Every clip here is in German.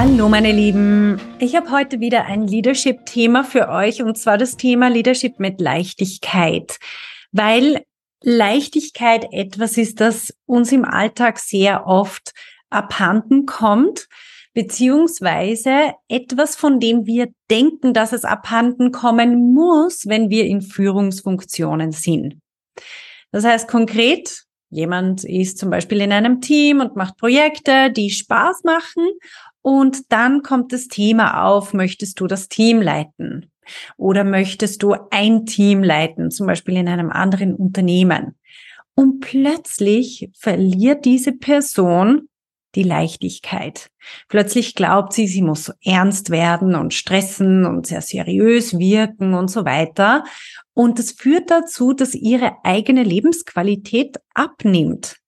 Hallo meine Lieben, ich habe heute wieder ein Leadership-Thema für euch und zwar das Thema Leadership mit Leichtigkeit, weil Leichtigkeit etwas ist, das uns im Alltag sehr oft abhanden kommt, beziehungsweise etwas, von dem wir denken, dass es abhanden kommen muss, wenn wir in Führungsfunktionen sind. Das heißt konkret, jemand ist zum Beispiel in einem Team und macht Projekte, die Spaß machen und dann kommt das Thema auf, möchtest du das Team leiten? Oder möchtest du ein Team leiten, zum Beispiel in einem anderen Unternehmen? Und plötzlich verliert diese Person die Leichtigkeit. Plötzlich glaubt sie, sie muss ernst werden und stressen und sehr seriös wirken und so weiter. Und das führt dazu, dass ihre eigene Lebensqualität abnimmt.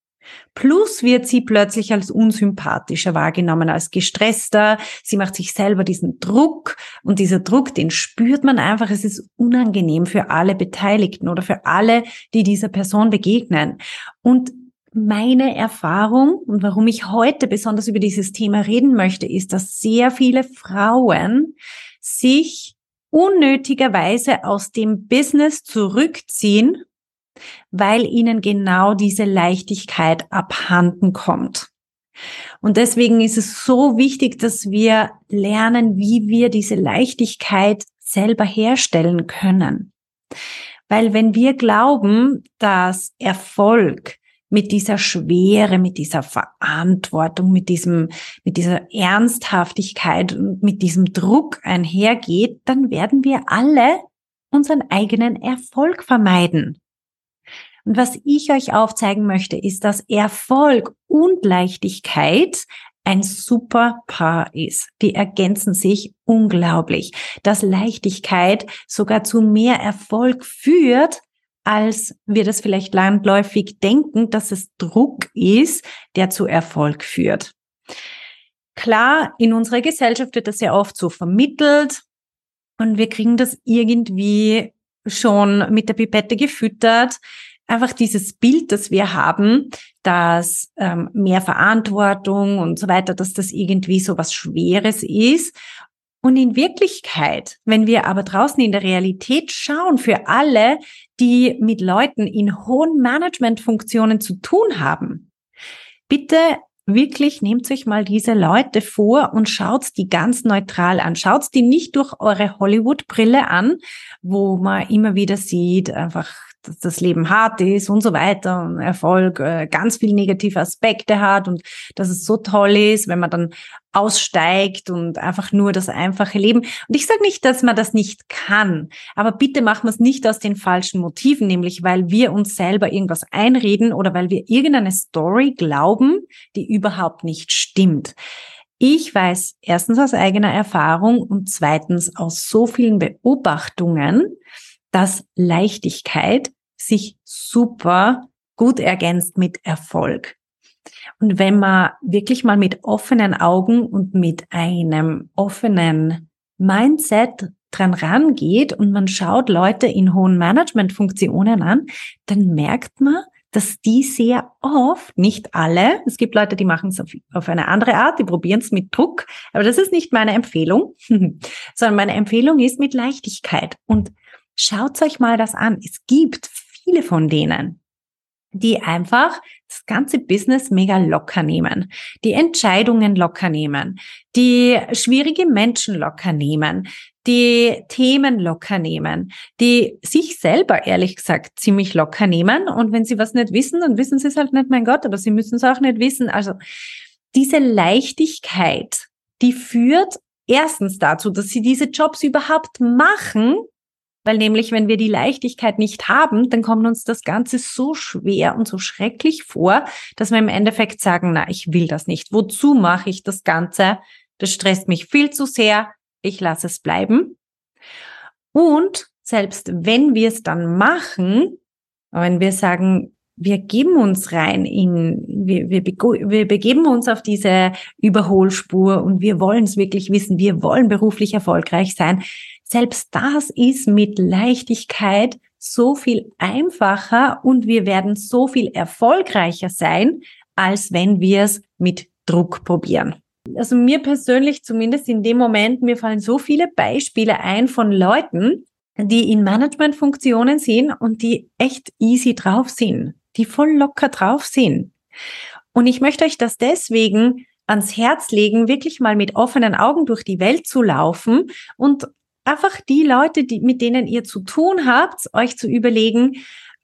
Plus wird sie plötzlich als unsympathischer wahrgenommen, als gestresster. Sie macht sich selber diesen Druck und dieser Druck, den spürt man einfach. Es ist unangenehm für alle Beteiligten oder für alle, die dieser Person begegnen. Und meine Erfahrung und warum ich heute besonders über dieses Thema reden möchte, ist, dass sehr viele Frauen sich unnötigerweise aus dem Business zurückziehen weil ihnen genau diese Leichtigkeit abhanden kommt. Und deswegen ist es so wichtig, dass wir lernen, wie wir diese Leichtigkeit selber herstellen können. Weil wenn wir glauben, dass Erfolg mit dieser Schwere, mit dieser Verantwortung, mit diesem, mit dieser Ernsthaftigkeit und mit diesem Druck einhergeht, dann werden wir alle unseren eigenen Erfolg vermeiden. Und was ich euch aufzeigen möchte, ist, dass Erfolg und Leichtigkeit ein super Paar ist. Die ergänzen sich unglaublich. Dass Leichtigkeit sogar zu mehr Erfolg führt, als wir das vielleicht landläufig denken, dass es Druck ist, der zu Erfolg führt. Klar, in unserer Gesellschaft wird das ja oft so vermittelt und wir kriegen das irgendwie schon mit der Pipette gefüttert, einfach dieses Bild, das wir haben, dass ähm, mehr Verantwortung und so weiter, dass das irgendwie so was Schweres ist. Und in Wirklichkeit, wenn wir aber draußen in der Realität schauen, für alle, die mit Leuten in hohen Managementfunktionen zu tun haben, bitte wirklich nehmt euch mal diese Leute vor und schaut die ganz neutral an. Schaut die nicht durch eure Hollywood-Brille an, wo man immer wieder sieht, einfach dass das Leben hart ist und so weiter und Erfolg äh, ganz viel negative Aspekte hat und dass es so toll ist, wenn man dann aussteigt und einfach nur das einfache Leben. Und ich sage nicht, dass man das nicht kann, aber bitte machen wir es nicht aus den falschen Motiven, nämlich weil wir uns selber irgendwas einreden oder weil wir irgendeine Story glauben, die überhaupt nicht stimmt. Ich weiß erstens aus eigener Erfahrung und zweitens aus so vielen Beobachtungen, dass Leichtigkeit sich super gut ergänzt mit Erfolg. Und wenn man wirklich mal mit offenen Augen und mit einem offenen Mindset dran rangeht und man schaut Leute in hohen Managementfunktionen an, dann merkt man, dass die sehr oft, nicht alle, es gibt Leute, die machen es auf, auf eine andere Art, die probieren es mit Druck, aber das ist nicht meine Empfehlung, sondern meine Empfehlung ist mit Leichtigkeit. Und Schaut euch mal das an. Es gibt viele von denen, die einfach das ganze Business mega locker nehmen, die Entscheidungen locker nehmen, die schwierige Menschen locker nehmen, die Themen locker nehmen, die sich selber ehrlich gesagt ziemlich locker nehmen. Und wenn sie was nicht wissen, dann wissen sie es halt nicht, mein Gott, aber sie müssen es auch nicht wissen. Also diese Leichtigkeit, die führt erstens dazu, dass sie diese Jobs überhaupt machen, weil nämlich, wenn wir die Leichtigkeit nicht haben, dann kommt uns das Ganze so schwer und so schrecklich vor, dass wir im Endeffekt sagen, na, ich will das nicht. Wozu mache ich das Ganze? Das stresst mich viel zu sehr. ich lasse es bleiben. Und selbst wenn wir es dann machen, wenn wir sagen, wir geben uns rein in, wir, wir, wir begeben uns auf diese Überholspur und wir wollen es wirklich wissen, wir wollen beruflich erfolgreich sein. Selbst das ist mit Leichtigkeit so viel einfacher und wir werden so viel erfolgreicher sein, als wenn wir es mit Druck probieren. Also mir persönlich, zumindest in dem Moment, mir fallen so viele Beispiele ein von Leuten, die in Managementfunktionen sind und die echt easy drauf sind die voll locker drauf sind. Und ich möchte euch das deswegen ans Herz legen, wirklich mal mit offenen Augen durch die Welt zu laufen und einfach die Leute, die, mit denen ihr zu tun habt, euch zu überlegen,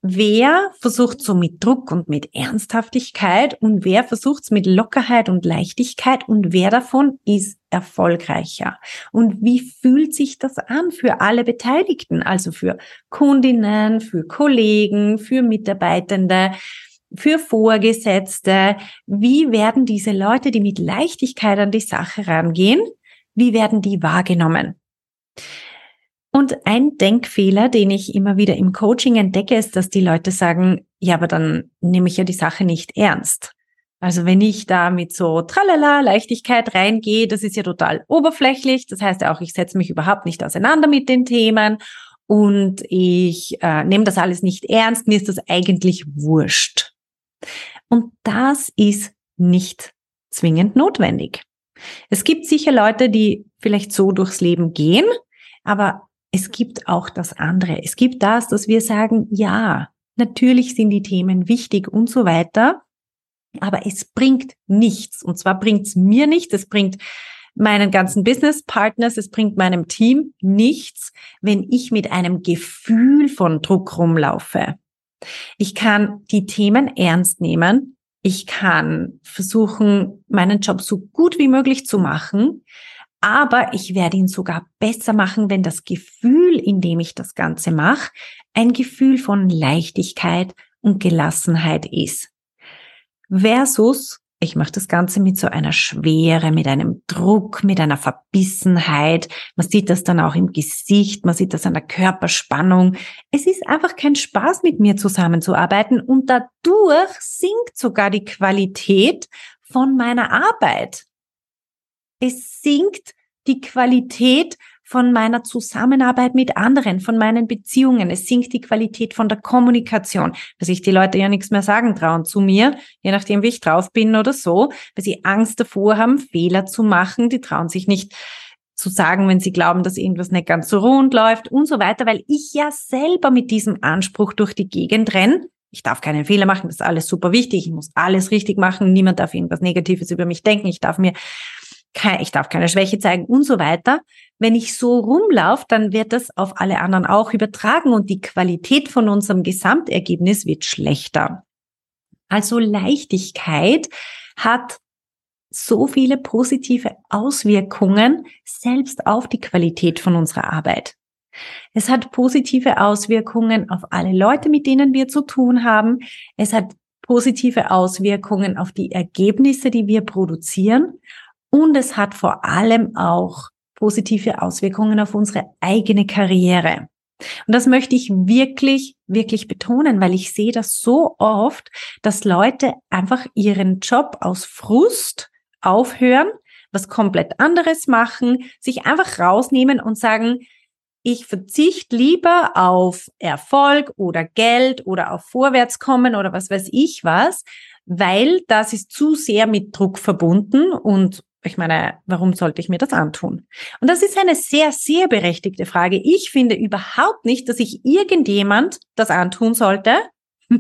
wer versucht so mit Druck und mit Ernsthaftigkeit und wer versucht es mit Lockerheit und Leichtigkeit und wer davon ist erfolgreicher? Und wie fühlt sich das an für alle Beteiligten? Also für Kundinnen, für Kollegen, für Mitarbeitende, für Vorgesetzte. Wie werden diese Leute, die mit Leichtigkeit an die Sache rangehen, wie werden die wahrgenommen? Und ein Denkfehler, den ich immer wieder im Coaching entdecke, ist, dass die Leute sagen, ja, aber dann nehme ich ja die Sache nicht ernst. Also wenn ich da mit so tralala Leichtigkeit reingehe, das ist ja total oberflächlich. Das heißt ja auch, ich setze mich überhaupt nicht auseinander mit den Themen und ich äh, nehme das alles nicht ernst. Mir ist das eigentlich wurscht. Und das ist nicht zwingend notwendig. Es gibt sicher Leute, die vielleicht so durchs Leben gehen, aber es gibt auch das andere. Es gibt das, dass wir sagen, ja, natürlich sind die Themen wichtig und so weiter, aber es bringt nichts. Und zwar bringt es mir nichts, es bringt meinen ganzen Business Partners, es bringt meinem Team nichts, wenn ich mit einem Gefühl von Druck rumlaufe. Ich kann die Themen ernst nehmen. Ich kann versuchen, meinen Job so gut wie möglich zu machen aber ich werde ihn sogar besser machen, wenn das Gefühl, in dem ich das Ganze mache, ein Gefühl von Leichtigkeit und Gelassenheit ist. Versus, ich mache das Ganze mit so einer Schwere, mit einem Druck, mit einer Verbissenheit. Man sieht das dann auch im Gesicht, man sieht das an der Körperspannung. Es ist einfach kein Spaß, mit mir zusammenzuarbeiten und dadurch sinkt sogar die Qualität von meiner Arbeit es sinkt die Qualität von meiner Zusammenarbeit mit anderen, von meinen Beziehungen. Es sinkt die Qualität von der Kommunikation, weil sich die Leute ja nichts mehr sagen trauen zu mir, je nachdem, wie ich drauf bin oder so, weil sie Angst davor haben, Fehler zu machen. Die trauen sich nicht zu sagen, wenn sie glauben, dass irgendwas nicht ganz so rund läuft und so weiter, weil ich ja selber mit diesem Anspruch durch die Gegend renne. Ich darf keinen Fehler machen, das ist alles super wichtig, ich muss alles richtig machen, niemand darf irgendwas Negatives über mich denken, ich darf mir ich darf keine Schwäche zeigen und so weiter. Wenn ich so rumlaufe, dann wird das auf alle anderen auch übertragen und die Qualität von unserem Gesamtergebnis wird schlechter. Also Leichtigkeit hat so viele positive Auswirkungen selbst auf die Qualität von unserer Arbeit. Es hat positive Auswirkungen auf alle Leute, mit denen wir zu tun haben. Es hat positive Auswirkungen auf die Ergebnisse, die wir produzieren. Und es hat vor allem auch positive Auswirkungen auf unsere eigene Karriere. Und das möchte ich wirklich, wirklich betonen, weil ich sehe das so oft, dass Leute einfach ihren Job aus Frust aufhören, was komplett anderes machen, sich einfach rausnehmen und sagen, ich verzichte lieber auf Erfolg oder Geld oder auf Vorwärtskommen oder was weiß ich was, weil das ist zu sehr mit Druck verbunden und ich meine, warum sollte ich mir das antun? Und das ist eine sehr, sehr berechtigte Frage. Ich finde überhaupt nicht, dass sich irgendjemand das antun sollte.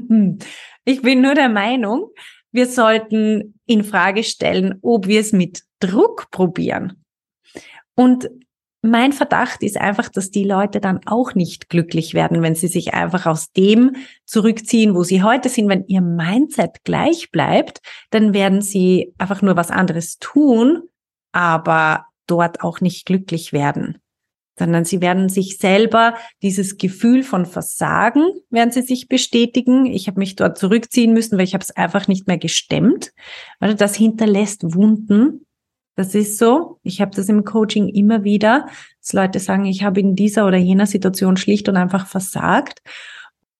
ich bin nur der Meinung, wir sollten in Frage stellen, ob wir es mit Druck probieren. Und mein Verdacht ist einfach, dass die Leute dann auch nicht glücklich werden, wenn sie sich einfach aus dem zurückziehen, wo sie heute sind. Wenn ihr Mindset gleich bleibt, dann werden sie einfach nur was anderes tun, aber dort auch nicht glücklich werden. Sondern sie werden sich selber dieses Gefühl von Versagen, werden sie sich bestätigen. Ich habe mich dort zurückziehen müssen, weil ich habe es einfach nicht mehr gestemmt. Also das hinterlässt Wunden Das ist so. Ich habe das im Coaching immer wieder, dass Leute sagen, ich habe in dieser oder jener Situation schlicht und einfach versagt.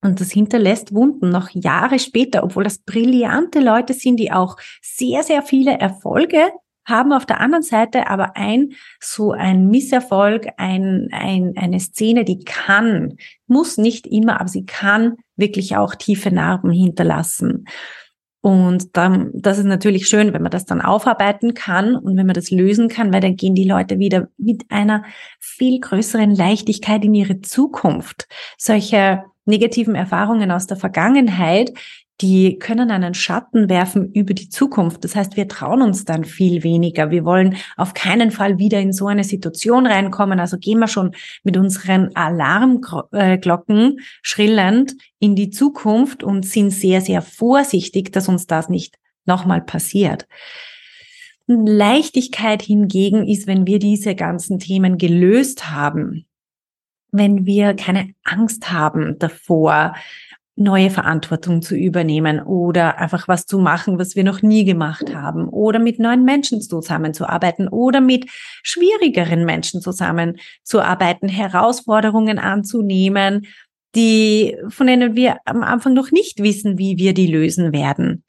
Und das hinterlässt Wunden noch Jahre später, obwohl das brillante Leute sind, die auch sehr, sehr viele Erfolge haben auf der anderen Seite aber ein, so ein Misserfolg, ein, ein, eine Szene, die kann, muss nicht immer, aber sie kann wirklich auch tiefe Narben hinterlassen. Und dann, das ist natürlich schön, wenn man das dann aufarbeiten kann und wenn man das lösen kann, weil dann gehen die Leute wieder mit einer viel größeren Leichtigkeit in ihre Zukunft. Solche negativen Erfahrungen aus der Vergangenheit, die können einen Schatten werfen über die Zukunft. Das heißt, wir trauen uns dann viel weniger. Wir wollen auf keinen Fall wieder in so eine Situation reinkommen. Also gehen wir schon mit unseren Alarmglocken schrillend in die Zukunft und sind sehr, sehr vorsichtig, dass uns das nicht nochmal passiert. Leichtigkeit hingegen ist, wenn wir diese ganzen Themen gelöst haben, wenn wir keine Angst haben davor, neue Verantwortung zu übernehmen oder einfach was zu machen, was wir noch nie gemacht haben oder mit neuen Menschen zusammenzuarbeiten oder mit schwierigeren Menschen zusammenzuarbeiten, Herausforderungen anzunehmen, die, von denen wir am Anfang noch nicht wissen, wie wir die lösen werden.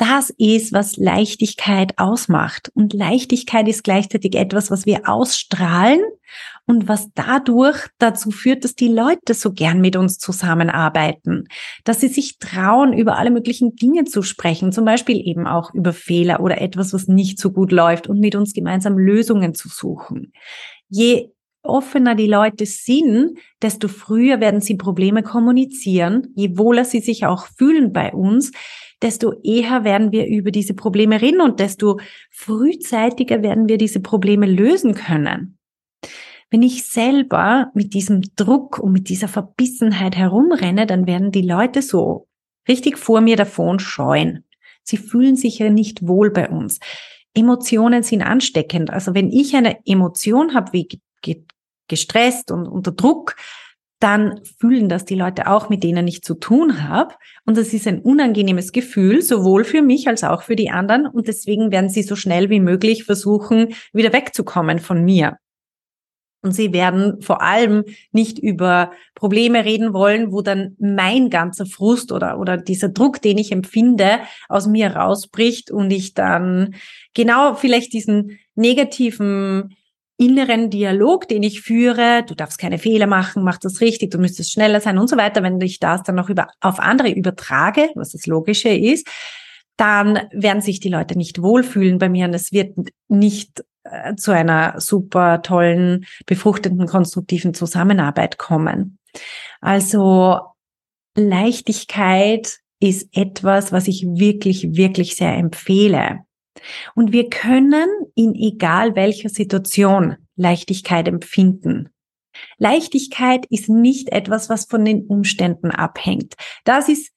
Das ist, was Leichtigkeit ausmacht. Und Leichtigkeit ist gleichzeitig etwas, was wir ausstrahlen und was dadurch dazu führt, dass die Leute so gern mit uns zusammenarbeiten, dass sie sich trauen, über alle möglichen Dinge zu sprechen, zum Beispiel eben auch über Fehler oder etwas, was nicht so gut läuft und mit uns gemeinsam Lösungen zu suchen. Je offener die Leute sind, desto früher werden sie Probleme kommunizieren, je wohler sie sich auch fühlen bei uns, desto eher werden wir über diese Probleme reden und desto frühzeitiger werden wir diese Probleme lösen können. Wenn ich selber mit diesem Druck und mit dieser Verbissenheit herumrenne, dann werden die Leute so richtig vor mir davon scheuen. Sie fühlen sich ja nicht wohl bei uns. Emotionen sind ansteckend. Also wenn ich eine Emotion habe wie gestresst und unter Druck, dann fühlen das die Leute auch, mit denen ich zu tun habe. Und das ist ein unangenehmes Gefühl, sowohl für mich als auch für die anderen. Und deswegen werden sie so schnell wie möglich versuchen, wieder wegzukommen von mir. Und sie werden vor allem nicht über Probleme reden wollen, wo dann mein ganzer Frust oder, oder dieser Druck, den ich empfinde, aus mir rausbricht und ich dann genau vielleicht diesen negativen inneren Dialog, den ich führe, du darfst keine Fehler machen, mach das richtig, du müsstest schneller sein und so weiter, wenn ich das dann noch über, auf andere übertrage, was das Logische ist, dann werden sich die Leute nicht wohlfühlen bei mir und es wird nicht äh, zu einer super tollen, befruchtenden, konstruktiven Zusammenarbeit kommen. Also Leichtigkeit ist etwas, was ich wirklich, wirklich sehr empfehle. Und wir können in egal welcher Situation Leichtigkeit empfinden. Leichtigkeit ist nicht etwas, was von den Umständen abhängt. Das ist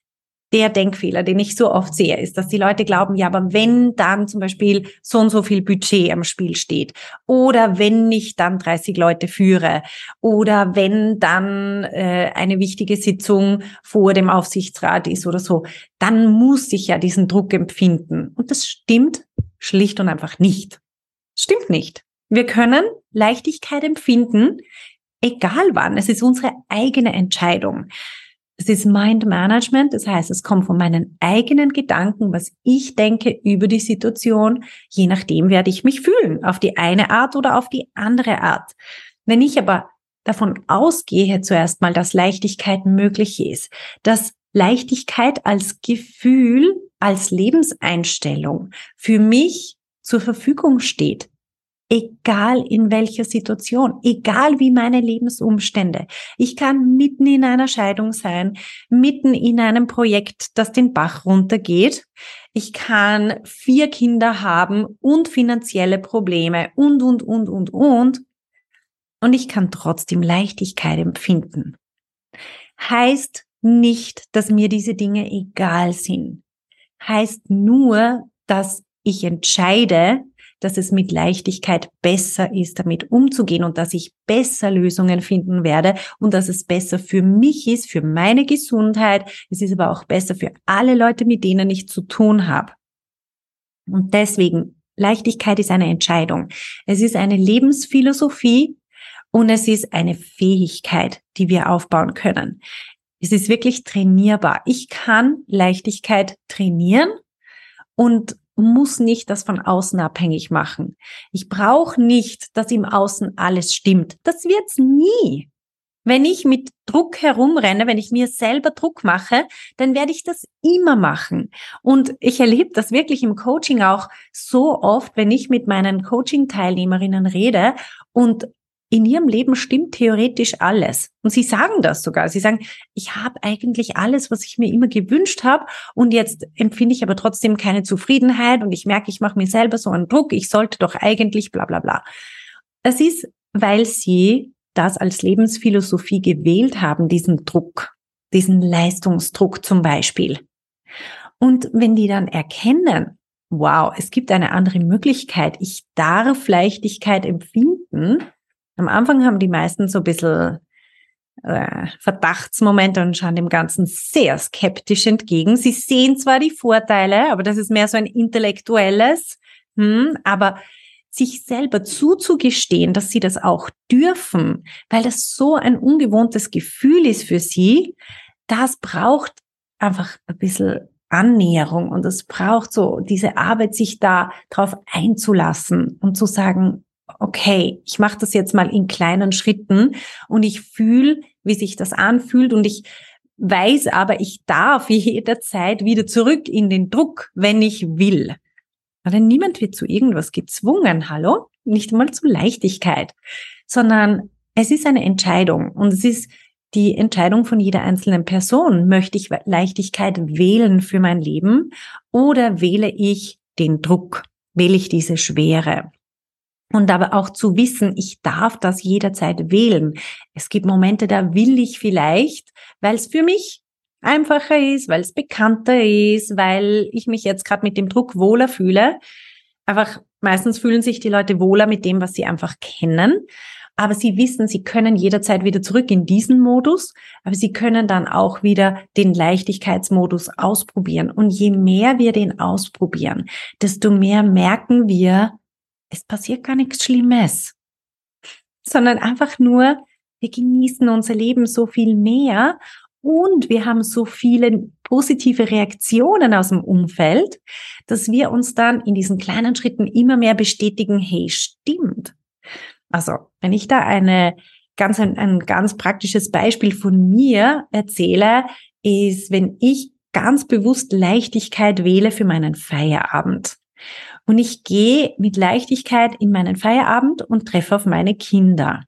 der Denkfehler, den ich so oft sehe, ist, dass die Leute glauben, ja, aber wenn dann zum Beispiel so und so viel Budget am Spiel steht oder wenn ich dann 30 Leute führe oder wenn dann äh, eine wichtige Sitzung vor dem Aufsichtsrat ist oder so, dann muss ich ja diesen Druck empfinden. Und das stimmt schlicht und einfach nicht. Stimmt nicht. Wir können Leichtigkeit empfinden, egal wann. Es ist unsere eigene Entscheidung. Es ist Mind Management, das heißt, es kommt von meinen eigenen Gedanken, was ich denke über die Situation. Je nachdem werde ich mich fühlen, auf die eine Art oder auf die andere Art. Wenn ich aber davon ausgehe zuerst mal, dass Leichtigkeit möglich ist, dass Leichtigkeit als Gefühl, als Lebenseinstellung für mich zur Verfügung steht, egal in welcher Situation, egal wie meine Lebensumstände. Ich kann mitten in einer Scheidung sein, mitten in einem Projekt, das den Bach runtergeht. Ich kann vier Kinder haben und finanzielle Probleme und, und, und, und, und. Und ich kann trotzdem Leichtigkeit empfinden. Heißt nicht, dass mir diese Dinge egal sind. Heißt nur, dass ich entscheide, dass es mit Leichtigkeit besser ist, damit umzugehen und dass ich besser Lösungen finden werde und dass es besser für mich ist, für meine Gesundheit. Es ist aber auch besser für alle Leute, mit denen ich zu tun habe. Und deswegen Leichtigkeit ist eine Entscheidung. Es ist eine Lebensphilosophie und es ist eine Fähigkeit, die wir aufbauen können. Es ist wirklich trainierbar. Ich kann Leichtigkeit trainieren und muss nicht das von außen abhängig machen. Ich brauche nicht, dass im Außen alles stimmt. Das wird's nie. Wenn ich mit Druck herumrenne, wenn ich mir selber Druck mache, dann werde ich das immer machen. Und ich erlebe das wirklich im Coaching auch so oft, wenn ich mit meinen Coaching-Teilnehmerinnen rede und in ihrem Leben stimmt theoretisch alles. Und sie sagen das sogar. Sie sagen, ich habe eigentlich alles, was ich mir immer gewünscht habe. Und jetzt empfinde ich aber trotzdem keine Zufriedenheit und ich merke, ich mache mir selber so einen Druck. Ich sollte doch eigentlich bla bla bla. Das ist, weil sie das als Lebensphilosophie gewählt haben, diesen Druck, diesen Leistungsdruck zum Beispiel. Und wenn die dann erkennen, wow, es gibt eine andere Möglichkeit, ich darf Leichtigkeit empfinden, am Anfang haben die meisten so ein bisschen äh, Verdachtsmomente und schauen dem Ganzen sehr skeptisch entgegen. Sie sehen zwar die Vorteile, aber das ist mehr so ein intellektuelles, hm, aber sich selber zuzugestehen, dass sie das auch dürfen, weil das so ein ungewohntes Gefühl ist für sie, das braucht einfach ein bisschen Annäherung und es braucht so diese Arbeit, sich da drauf einzulassen und zu sagen, okay, ich mache das jetzt mal in kleinen Schritten und ich fühle, wie sich das anfühlt und ich weiß aber, ich darf jederzeit wieder zurück in den Druck, wenn ich will. Aber niemand wird zu irgendwas gezwungen, hallo? Nicht einmal zu Leichtigkeit, sondern es ist eine Entscheidung und es ist die Entscheidung von jeder einzelnen Person. Möchte ich Leichtigkeit wählen für mein Leben oder wähle ich den Druck? Wähle ich diese Schwere? Und aber auch zu wissen, ich darf das jederzeit wählen. Es gibt Momente, da will ich vielleicht, weil es für mich einfacher ist, weil es bekannter ist, weil ich mich jetzt gerade mit dem Druck wohler fühle. Einfach meistens fühlen sich die Leute wohler mit dem, was sie einfach kennen. Aber sie wissen, sie können jederzeit wieder zurück in diesen Modus, aber sie können dann auch wieder den Leichtigkeitsmodus ausprobieren. Und je mehr wir den ausprobieren, desto mehr merken wir, es passiert gar nichts Schlimmes, sondern einfach nur, wir genießen unser Leben so viel mehr und wir haben so viele positive Reaktionen aus dem Umfeld, dass wir uns dann in diesen kleinen Schritten immer mehr bestätigen, hey, stimmt. Also, wenn ich da eine ganz, ein, ein ganz praktisches Beispiel von mir erzähle, ist, wenn ich ganz bewusst Leichtigkeit wähle für meinen Feierabend. Und ich gehe mit Leichtigkeit in meinen Feierabend und treffe auf meine Kinder.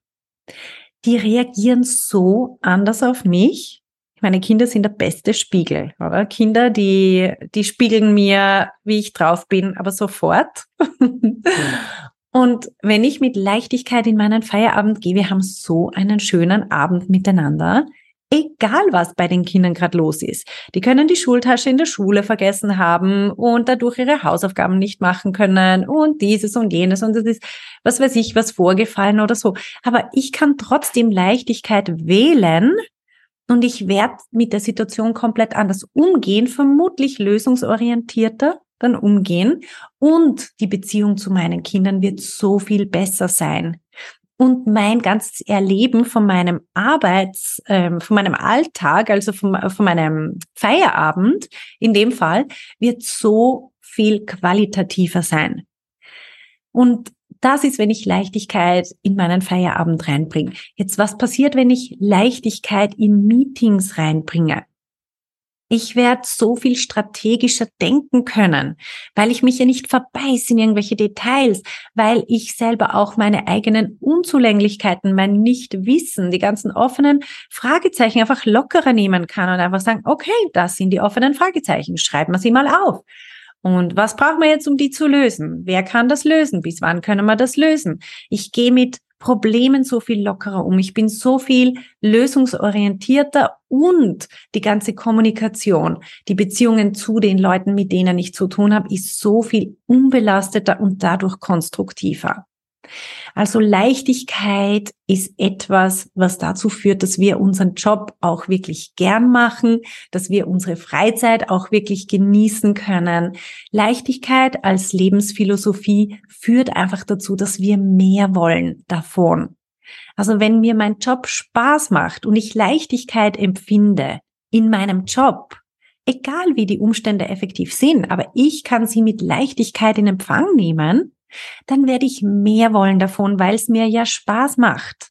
Die reagieren so anders auf mich. Meine Kinder sind der beste Spiegel, oder? Kinder, die, die spiegeln mir, wie ich drauf bin, aber sofort. Und wenn ich mit Leichtigkeit in meinen Feierabend gehe, wir haben so einen schönen Abend miteinander, egal was bei den Kindern gerade los ist. Die können die Schultasche in der Schule vergessen haben und dadurch ihre Hausaufgaben nicht machen können und dieses und jenes und das ist, was weiß ich, was vorgefallen oder so. Aber ich kann trotzdem Leichtigkeit wählen und ich werde mit der Situation komplett anders umgehen, vermutlich lösungsorientierter dann umgehen und die Beziehung zu meinen Kindern wird so viel besser sein und mein ganzes Erleben von meinem Arbeits, ähm, von meinem Alltag, also von, von meinem Feierabend in dem Fall, wird so viel qualitativer sein. Und das ist, wenn ich Leichtigkeit in meinen Feierabend reinbringe. Jetzt, was passiert, wenn ich Leichtigkeit in Meetings reinbringe? Ich werde so viel strategischer denken können, weil ich mich ja nicht verbeiß in irgendwelche Details, weil ich selber auch meine eigenen Unzulänglichkeiten, mein Nichtwissen, die ganzen offenen Fragezeichen einfach lockerer nehmen kann und einfach sagen, okay, das sind die offenen Fragezeichen, schreiben wir sie mal auf. Und was brauchen wir jetzt, um die zu lösen? Wer kann das lösen? Bis wann können wir das lösen? Ich gehe mit Problemen so viel lockerer um. Ich bin so viel lösungsorientierter und die ganze Kommunikation, die Beziehungen zu den Leuten, mit denen ich zu tun habe, ist so viel unbelasteter und dadurch konstruktiver. Also Leichtigkeit ist etwas, was dazu führt, dass wir unseren Job auch wirklich gern machen, dass wir unsere Freizeit auch wirklich genießen können. Leichtigkeit als Lebensphilosophie führt einfach dazu, dass wir mehr wollen davon. Also wenn mir mein Job Spaß macht und ich Leichtigkeit empfinde in meinem Job, egal wie die Umstände effektiv sind, aber ich kann sie mit Leichtigkeit in Empfang nehmen, dann werde ich mehr wollen davon, weil es mir ja Spaß macht.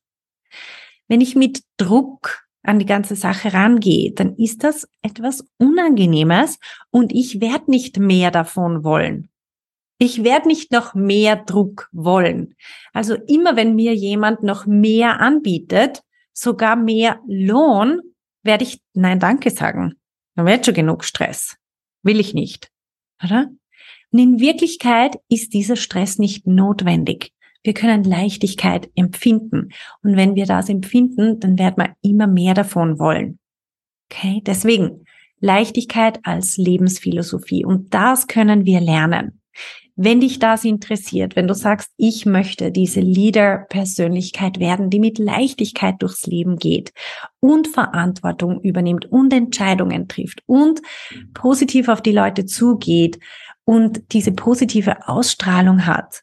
Wenn ich mit Druck an die ganze Sache rangehe, dann ist das etwas Unangenehmes und ich werde nicht mehr davon wollen. Ich werde nicht noch mehr Druck wollen. Also immer wenn mir jemand noch mehr anbietet, sogar mehr Lohn, werde ich Nein Danke sagen. Dann wird schon genug Stress. Will ich nicht. Oder? Und in Wirklichkeit ist dieser Stress nicht notwendig. Wir können Leichtigkeit empfinden. Und wenn wir das empfinden, dann werden wir immer mehr davon wollen. Okay? Deswegen Leichtigkeit als Lebensphilosophie. Und das können wir lernen. Wenn dich das interessiert, wenn du sagst, ich möchte diese Leader-Persönlichkeit werden, die mit Leichtigkeit durchs Leben geht und Verantwortung übernimmt und Entscheidungen trifft und positiv auf die Leute zugeht und diese positive Ausstrahlung hat,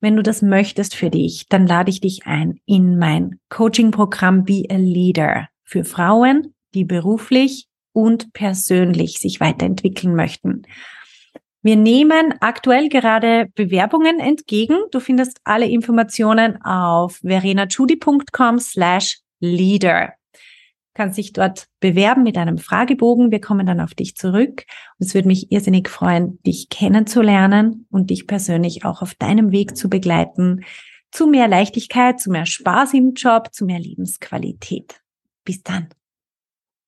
wenn du das möchtest für dich, dann lade ich dich ein in mein Coaching-Programm Be a Leader für Frauen, die beruflich und persönlich sich weiterentwickeln möchten. Wir nehmen aktuell gerade Bewerbungen entgegen. Du findest alle Informationen auf verenachudi.com slash leader kannst dich dort bewerben mit einem Fragebogen. Wir kommen dann auf dich zurück. Und es würde mich irrsinnig freuen, dich kennenzulernen und dich persönlich auch auf deinem Weg zu begleiten zu mehr Leichtigkeit, zu mehr Spaß im Job, zu mehr Lebensqualität. Bis dann.